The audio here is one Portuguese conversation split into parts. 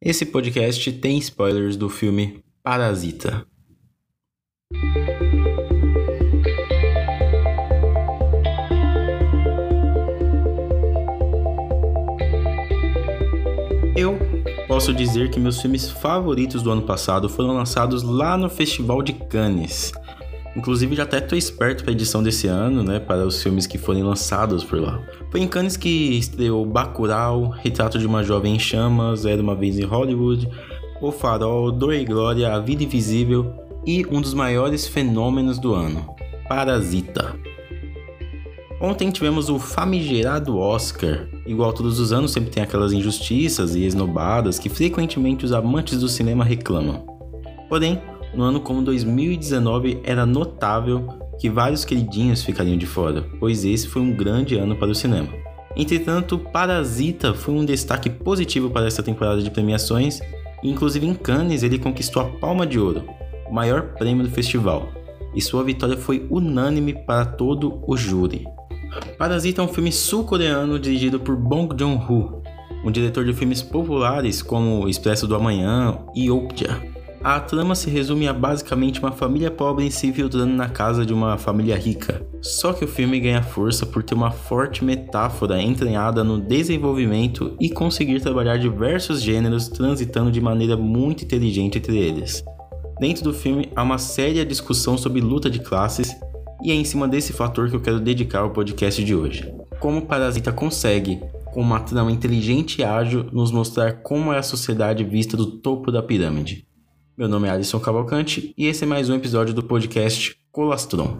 Esse podcast tem spoilers do filme Parasita. Eu posso dizer que meus filmes favoritos do ano passado foram lançados lá no Festival de Cannes. Inclusive já até tô esperto para a edição desse ano, né, para os filmes que forem lançados por lá. Foi em Cannes que estreou Bacurau, Retrato de uma Jovem em Chamas, Era Uma Vez em Hollywood, O Farol, Dor e Glória, A Vida Invisível e um dos maiores fenômenos do ano, Parasita. Ontem tivemos o famigerado Oscar. Igual todos os anos, sempre tem aquelas injustiças e esnobadas que frequentemente os amantes do cinema reclamam. Porém, no ano como 2019 era notável que vários queridinhos ficariam de fora, pois esse foi um grande ano para o cinema. Entretanto, Parasita foi um destaque positivo para essa temporada de premiações, e inclusive em Cannes ele conquistou a Palma de Ouro, o maior prêmio do festival, e sua vitória foi unânime para todo o júri. Parasita é um filme sul-coreano dirigido por Bong Joon-ho, um diretor de filmes populares como Expresso do Amanhã e Okja. A trama se resume a basicamente uma família pobre se infiltrando na casa de uma família rica. Só que o filme ganha força por ter uma forte metáfora entranhada no desenvolvimento e conseguir trabalhar diversos gêneros transitando de maneira muito inteligente entre eles. Dentro do filme há uma séria discussão sobre luta de classes e é em cima desse fator que eu quero dedicar o podcast de hoje. Como Parasita consegue, com uma trama inteligente e ágil, nos mostrar como é a sociedade vista do topo da pirâmide. Meu nome é Alisson Cavalcante e esse é mais um episódio do podcast Colastron.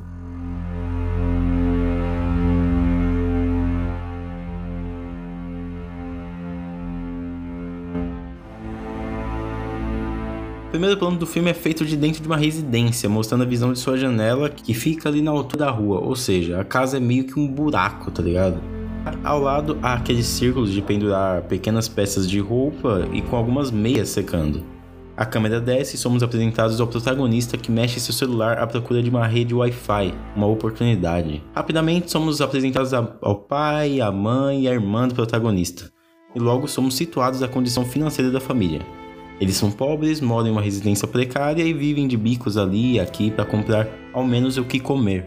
O primeiro plano do filme é feito de dentro de uma residência, mostrando a visão de sua janela que fica ali na altura da rua, ou seja, a casa é meio que um buraco, tá ligado? Ao lado há aqueles círculos de pendurar pequenas peças de roupa e com algumas meias secando. A câmera desce e somos apresentados ao protagonista que mexe seu celular à procura de uma rede Wi-Fi, uma oportunidade. Rapidamente somos apresentados ao pai, à mãe e à irmã do protagonista. E logo somos situados à condição financeira da família. Eles são pobres, moram em uma residência precária e vivem de bicos ali e aqui para comprar ao menos o que comer.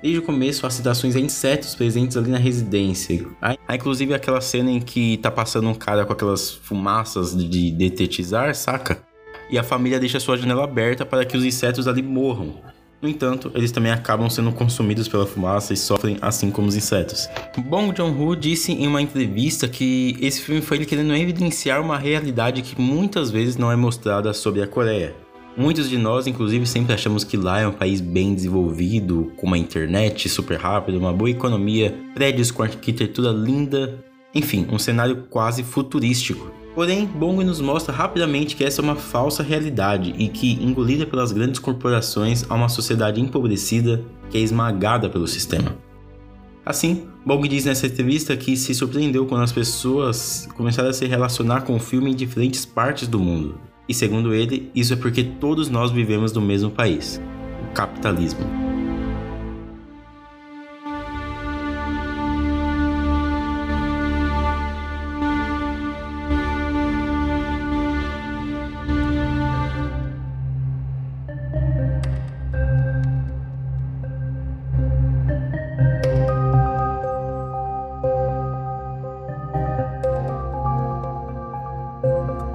Desde o começo, há citações a insetos presentes ali na residência. Há inclusive aquela cena em que tá passando um cara com aquelas fumaças de detetizar, saca? E a família deixa sua janela aberta para que os insetos ali morram. No entanto, eles também acabam sendo consumidos pela fumaça e sofrem assim como os insetos. Bong Joon-ho disse em uma entrevista que esse filme foi ele querendo evidenciar uma realidade que muitas vezes não é mostrada sobre a Coreia. Muitos de nós, inclusive, sempre achamos que lá é um país bem desenvolvido, com uma internet super rápida, uma boa economia, prédios com arquitetura linda, enfim, um cenário quase futurístico. Porém, Bong nos mostra rapidamente que essa é uma falsa realidade e que, engolida pelas grandes corporações, há uma sociedade empobrecida que é esmagada pelo sistema. Assim, Bong diz nessa entrevista que se surpreendeu quando as pessoas começaram a se relacionar com o filme em diferentes partes do mundo. E segundo ele, isso é porque todos nós vivemos no mesmo país o capitalismo.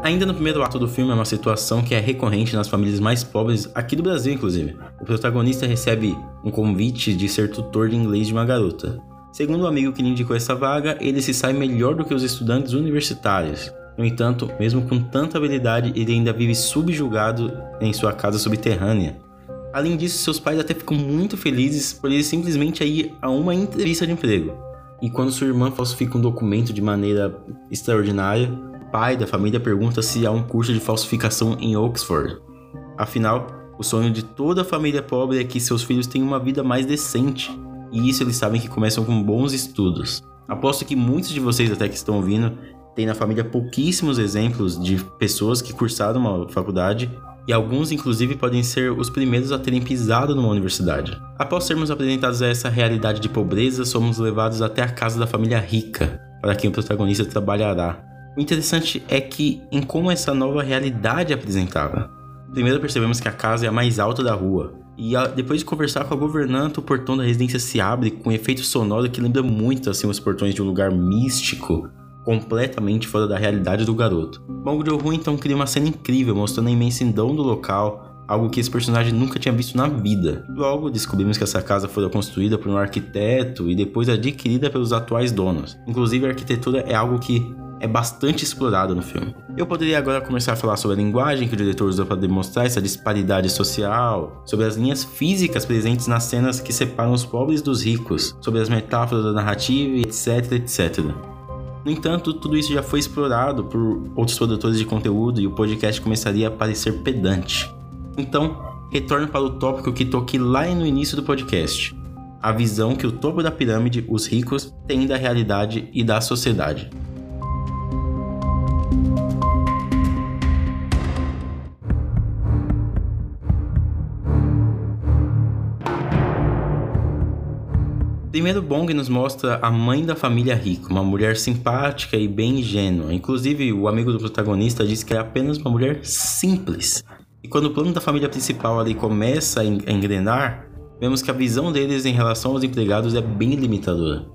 Ainda no primeiro ato do filme é uma situação que é recorrente nas famílias mais pobres aqui do Brasil, inclusive. O protagonista recebe um convite de ser tutor de inglês de uma garota. Segundo o amigo que lhe indicou essa vaga, ele se sai melhor do que os estudantes universitários. No entanto, mesmo com tanta habilidade, ele ainda vive subjugado em sua casa subterrânea. Além disso, seus pais até ficam muito felizes por ele simplesmente ir a uma entrevista de emprego. E quando sua irmã falsifica um documento de maneira extraordinária, pai da família pergunta se há um curso de falsificação em Oxford. Afinal, o sonho de toda família pobre é que seus filhos tenham uma vida mais decente, e isso eles sabem que começam com bons estudos. Aposto que muitos de vocês até que estão ouvindo têm na família pouquíssimos exemplos de pessoas que cursaram uma faculdade e alguns inclusive podem ser os primeiros a terem pisado numa universidade. Após sermos apresentados a essa realidade de pobreza, somos levados até a casa da família rica, para quem o protagonista trabalhará O interessante é que em como essa nova realidade é apresentava. Primeiro percebemos que a casa é a mais alta da rua, e depois de conversar com a governanta, o portão da residência se abre com um efeito sonoro que lembra muito assim os portões de um lugar místico, completamente fora da realidade do garoto. Bong Joon-ho então cria uma cena incrível mostrando a imensidão do local, algo que esse personagem nunca tinha visto na vida. Logo, descobrimos que essa casa foi construída por um arquiteto e depois adquirida pelos atuais donos. Inclusive, a arquitetura é algo que é bastante explorado no filme. Eu poderia agora começar a falar sobre a linguagem que o diretor usou para demonstrar essa disparidade social, sobre as linhas físicas presentes nas cenas que separam os pobres dos ricos, sobre as metáforas da narrativa, etc, etc. No entanto, tudo isso já foi explorado por outros produtores de conteúdo e o podcast começaria a parecer pedante. Então, retorno para o tópico que toquei lá no início do podcast: a visão que o topo da pirâmide, os ricos, têm da realidade e da sociedade. Primeiro, Bong nos mostra a mãe da família rica, uma mulher simpática e bem ingênua. Inclusive, o amigo do protagonista diz que é apenas uma mulher simples. E quando o plano da família principal ali começa a engrenar, vemos que a visão deles em relação aos empregados é bem limitadora.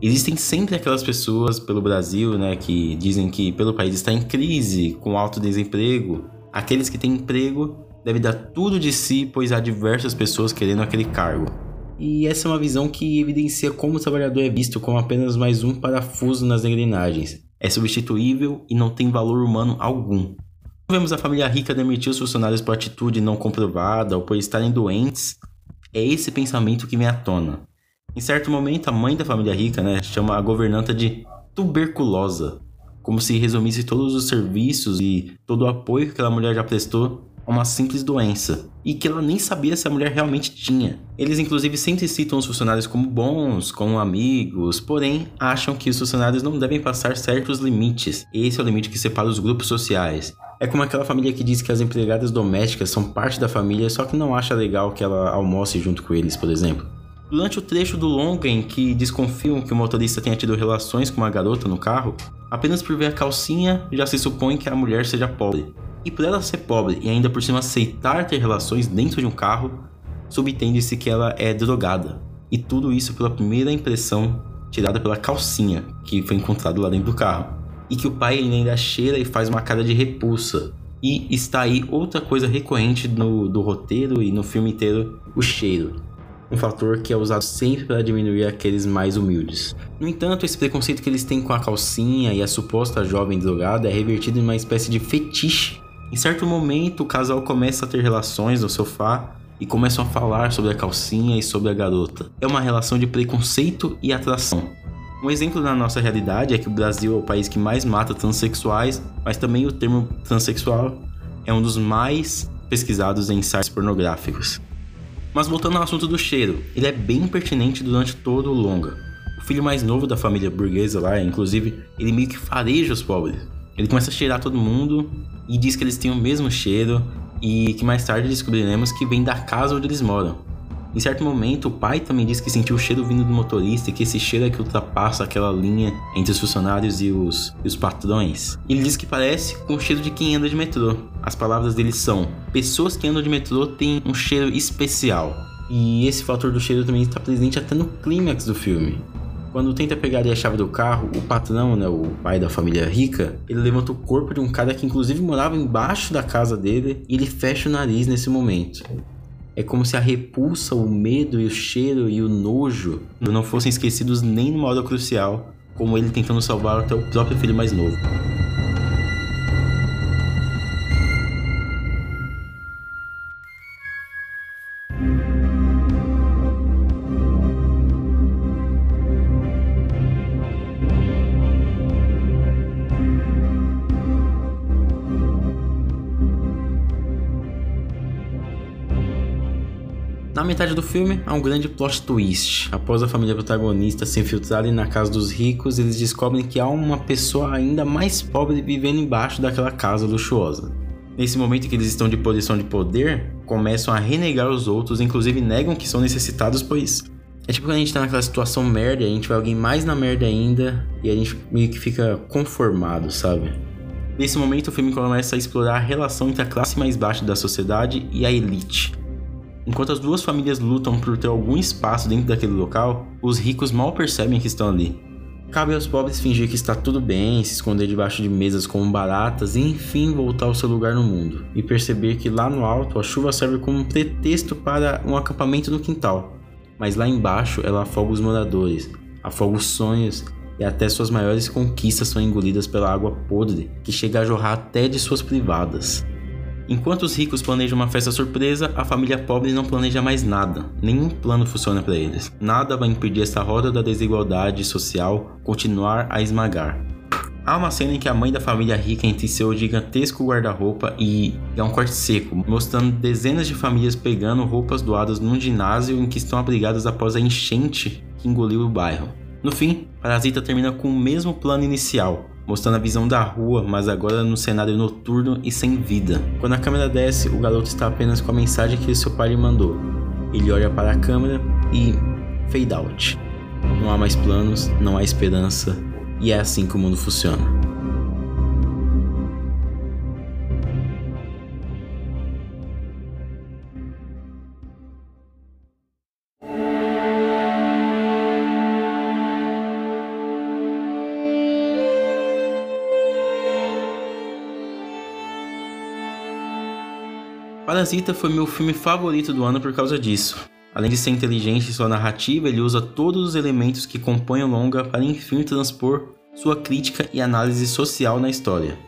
Existem sempre aquelas pessoas pelo Brasil, né, que dizem que pelo país está em crise, com alto desemprego. Aqueles que têm emprego devem dar tudo de si, pois há diversas pessoas querendo aquele cargo. E essa é uma visão que evidencia como o trabalhador é visto como apenas mais um parafuso nas engrenagens. É substituível e não tem valor humano algum. Vemos a família rica demitir os funcionários por atitude não comprovada ou por estarem doentes. É esse pensamento que vem à tona. Em certo momento, a mãe da família rica né, chama a governanta de tuberculosa, como se resumisse todos os serviços e todo o apoio que aquela mulher já prestou uma simples doença e que ela nem sabia se a mulher realmente tinha. Eles inclusive sempre citam os funcionários como bons, como amigos, porém acham que os funcionários não devem passar certos limites. Esse é o limite que separa os grupos sociais. É como aquela família que diz que as empregadas domésticas são parte da família, só que não acha legal que ela almoce junto com eles, por exemplo. Durante o trecho do longa em que desconfiam que o motorista tenha tido relações com uma garota no carro, apenas por ver a calcinha já se supõe que a mulher seja pobre. E por ela ser pobre e ainda por cima aceitar ter relações dentro de um carro, subentende-se que ela é drogada. E tudo isso pela primeira impressão tirada pela calcinha que foi encontrada lá dentro do carro. E que o pai ainda cheira e faz uma cara de repulsa. E está aí outra coisa recorrente no, do roteiro e no filme inteiro: o cheiro. Um fator que é usado sempre para diminuir aqueles mais humildes. No entanto, esse preconceito que eles têm com a calcinha e a suposta jovem drogada é revertido em uma espécie de fetiche em certo momento, o casal começa a ter relações no sofá e começam a falar sobre a calcinha e sobre a garota. É uma relação de preconceito e atração. Um exemplo da nossa realidade é que o Brasil é o país que mais mata transexuais, mas também o termo transexual é um dos mais pesquisados em sites pornográficos. Mas voltando ao assunto do cheiro, ele é bem pertinente durante todo o longa. O filho mais novo da família burguesa lá, inclusive, ele meio que fareja os pobres. Ele começa a cheirar todo mundo e diz que eles têm o mesmo cheiro e que mais tarde descobriremos que vem da casa onde eles moram. Em certo momento, o pai também diz que sentiu o cheiro vindo do motorista e que esse cheiro é que ultrapassa aquela linha entre os funcionários e os, e os patrões. Ele diz que parece com o cheiro de quem anda de metrô. As palavras dele são: pessoas que andam de metrô têm um cheiro especial. E esse fator do cheiro também está presente até no clímax do filme. Quando tenta pegar a chave do carro, o patrão, né, o pai da família rica, ele levanta o corpo de um cara que inclusive morava embaixo da casa dele e ele fecha o nariz nesse momento. É como se a repulsa, o medo e o cheiro e o nojo não fossem esquecidos nem numa hora crucial, como ele tentando salvar até o próprio filho mais novo. Metade do filme, há um grande plot twist. Após a família protagonista se infiltrarem na casa dos ricos, eles descobrem que há uma pessoa ainda mais pobre vivendo embaixo daquela casa luxuosa. Nesse momento que eles estão de posição de poder, começam a renegar os outros, inclusive negam que são necessitados, pois É tipo quando a gente tá naquela situação merda, a gente vai alguém mais na merda ainda e a gente meio que fica conformado, sabe? Nesse momento o filme começa a explorar a relação entre a classe mais baixa da sociedade e a elite. Enquanto as duas famílias lutam por ter algum espaço dentro daquele local, os ricos mal percebem que estão ali. Cabe aos pobres fingir que está tudo bem, se esconder debaixo de mesas como baratas e enfim voltar ao seu lugar no mundo, e perceber que lá no alto a chuva serve como um pretexto para um acampamento no quintal, mas lá embaixo ela afoga os moradores, afoga os sonhos e até suas maiores conquistas são engolidas pela água podre que chega a jorrar até de suas privadas. Enquanto os ricos planejam uma festa surpresa, a família pobre não planeja mais nada. Nenhum plano funciona para eles. Nada vai impedir essa roda da desigualdade social continuar a esmagar. Há uma cena em que a mãe da família rica entra em seu gigantesco guarda-roupa e é um corte seco, mostrando dezenas de famílias pegando roupas doadas num ginásio em que estão abrigadas após a enchente que engoliu o bairro. No fim, Parasita termina com o mesmo plano inicial, mostrando a visão da rua, mas agora no cenário noturno e sem vida. Quando a câmera desce, o garoto está apenas com a mensagem que seu pai lhe mandou. Ele olha para a câmera e fade out. Não há mais planos, não há esperança, e é assim que o mundo funciona. Parasita foi meu filme favorito do ano por causa disso. Além de ser inteligente em sua narrativa, ele usa todos os elementos que compõem o longa para enfim transpor sua crítica e análise social na história.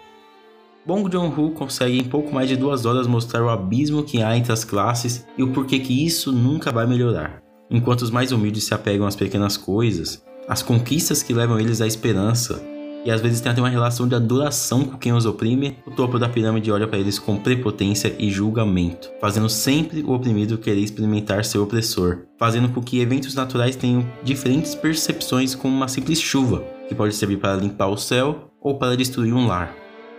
Bong Joon-ho consegue em pouco mais de duas horas mostrar o abismo que há entre as classes e o porquê que isso nunca vai melhorar. Enquanto os mais humildes se apegam às pequenas coisas, às conquistas que levam eles à esperança, e às vezes tem até uma relação de adoração com quem os oprime, o topo da pirâmide olha para eles com prepotência e julgamento, fazendo sempre o oprimido querer experimentar seu opressor, fazendo com que eventos naturais tenham diferentes percepções como uma simples chuva, que pode servir para limpar o céu ou para destruir um lar.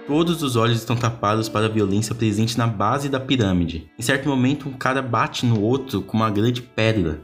Todos os olhos estão tapados para a violência presente na base da pirâmide. Em certo momento, um cara bate no outro com uma grande pedra,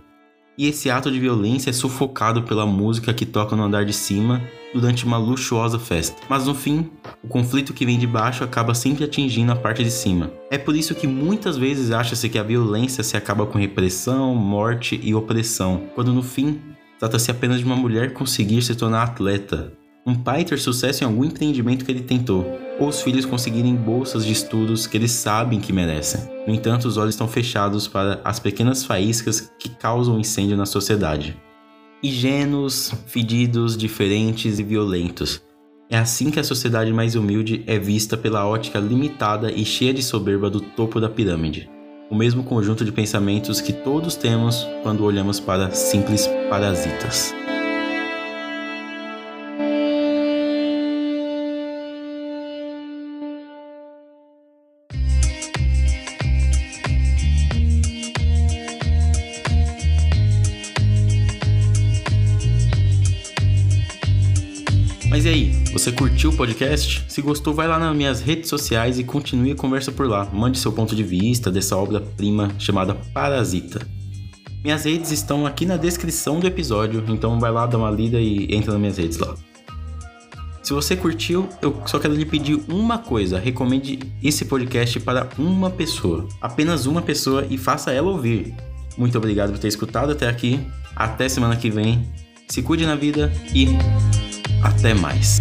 e esse ato de violência é sufocado pela música que toca no andar de cima durante uma luxuosa festa. Mas no fim, o conflito que vem de baixo acaba sempre atingindo a parte de cima. É por isso que muitas vezes acha-se que a violência se acaba com repressão, morte e opressão, quando no fim trata-se apenas de uma mulher conseguir se tornar atleta, um pai ter sucesso em algum empreendimento que ele tentou, ou os filhos conseguirem bolsas de estudos que eles sabem que merecem. No entanto, os olhos estão fechados para as pequenas faíscas que causam incêndio na sociedade. Higienos, fedidos, diferentes e violentos. É assim que a sociedade mais humilde é vista pela ótica limitada e cheia de soberba do topo da pirâmide. O mesmo conjunto de pensamentos que todos temos quando olhamos para simples parasitas. Você curtiu o podcast? Se gostou, vai lá nas minhas redes sociais e continue a conversa por lá. Mande seu ponto de vista dessa obra-prima chamada Parasita. Minhas redes estão aqui na descrição do episódio, então vai lá dar uma lida e entra nas minhas redes lá. Se você curtiu, eu só quero lhe pedir uma coisa: recomende esse podcast para uma pessoa, apenas uma pessoa e faça ela ouvir. Muito obrigado por ter escutado até aqui. Até semana que vem. Se cuide na vida e até mais.